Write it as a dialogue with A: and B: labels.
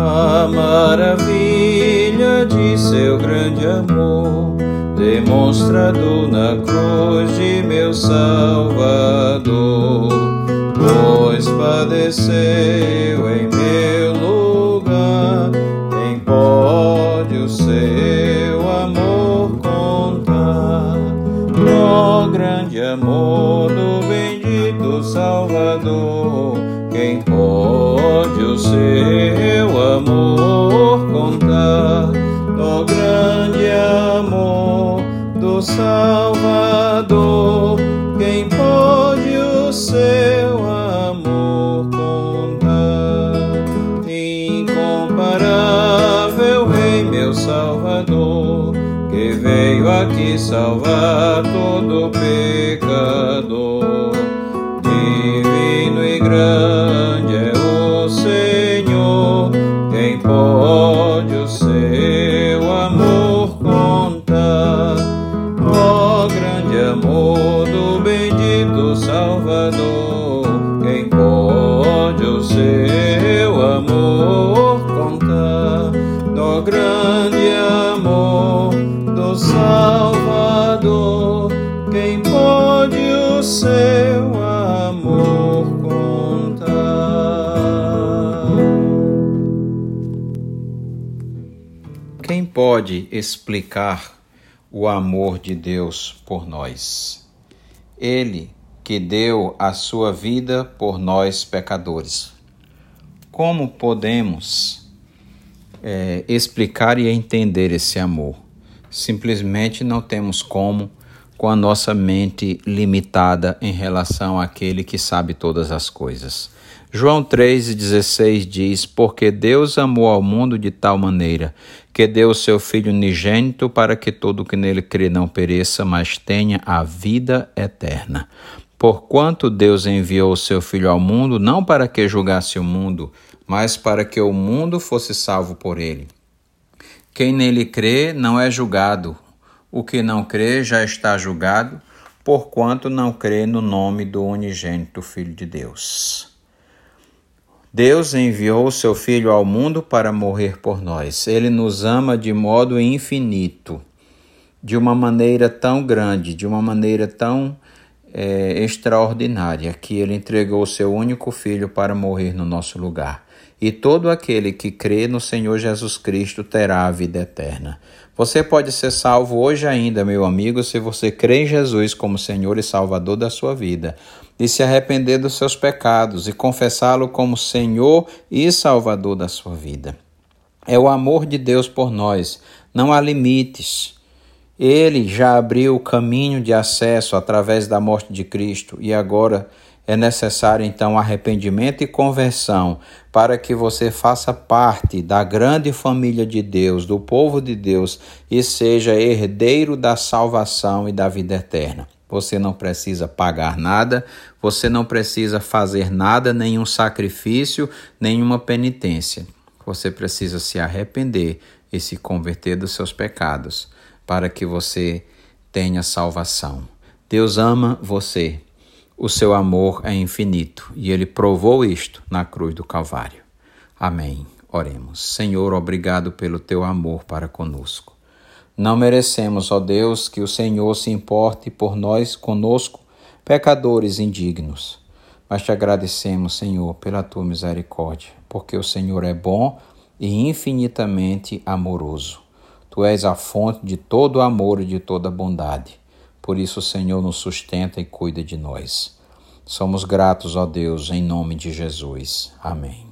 A: a maravilha de seu grande amor, demonstrado na cruz de meu Salvador, pois padeceu em meu lugar, quem pode o seu amor contar? Ó grande amor do bendito Salvador, quem pode o seu do Salvador, quem pode o seu amor contar? Incomparável Rei, meu Salvador, que veio aqui salvar todo pecador. Divino e grande grande amor do Salvador, quem pode o seu amor contar?
B: Quem pode explicar o amor de Deus por nós? Ele que deu a sua vida por nós pecadores. Como podemos é, explicar e entender esse amor? Simplesmente não temos como com a nossa mente limitada em relação àquele que sabe todas as coisas. João 3,16 diz: Porque Deus amou ao mundo de tal maneira que deu o seu Filho unigênito para que todo que nele crê não pereça, mas tenha a vida eterna. Porquanto Deus enviou o seu Filho ao mundo, não para que julgasse o mundo, mas para que o mundo fosse salvo por ele. Quem nele crê não é julgado. O que não crê já está julgado, porquanto não crê no nome do unigênito Filho de Deus. Deus enviou o seu Filho ao mundo para morrer por nós. Ele nos ama de modo infinito, de uma maneira tão grande, de uma maneira tão é, extraordinária, que ele entregou o seu único Filho para morrer no nosso lugar. E todo aquele que crê no Senhor Jesus Cristo terá a vida eterna. Você pode ser salvo hoje ainda, meu amigo, se você crê em Jesus como Senhor e Salvador da sua vida, e se arrepender dos seus pecados e confessá-lo como Senhor e Salvador da sua vida. É o amor de Deus por nós, não há limites. Ele já abriu o caminho de acesso através da morte de Cristo e agora é necessário então arrependimento e conversão para que você faça parte da grande família de Deus, do povo de Deus e seja herdeiro da salvação e da vida eterna. Você não precisa pagar nada, você não precisa fazer nada, nenhum sacrifício, nenhuma penitência. Você precisa se arrepender e se converter dos seus pecados para que você tenha salvação. Deus ama você o seu amor é infinito e ele provou isto na cruz do Calvário. Amém. Oremos. Senhor, obrigado pelo teu amor para conosco. Não merecemos, ó Deus, que o Senhor se importe por nós conosco, pecadores indignos. Mas te agradecemos, Senhor, pela tua misericórdia, porque o Senhor é bom e infinitamente amoroso. Tu és a fonte de todo amor e de toda bondade. Por isso, o Senhor nos sustenta e cuida de nós. Somos gratos, ó Deus, em nome de Jesus. Amém.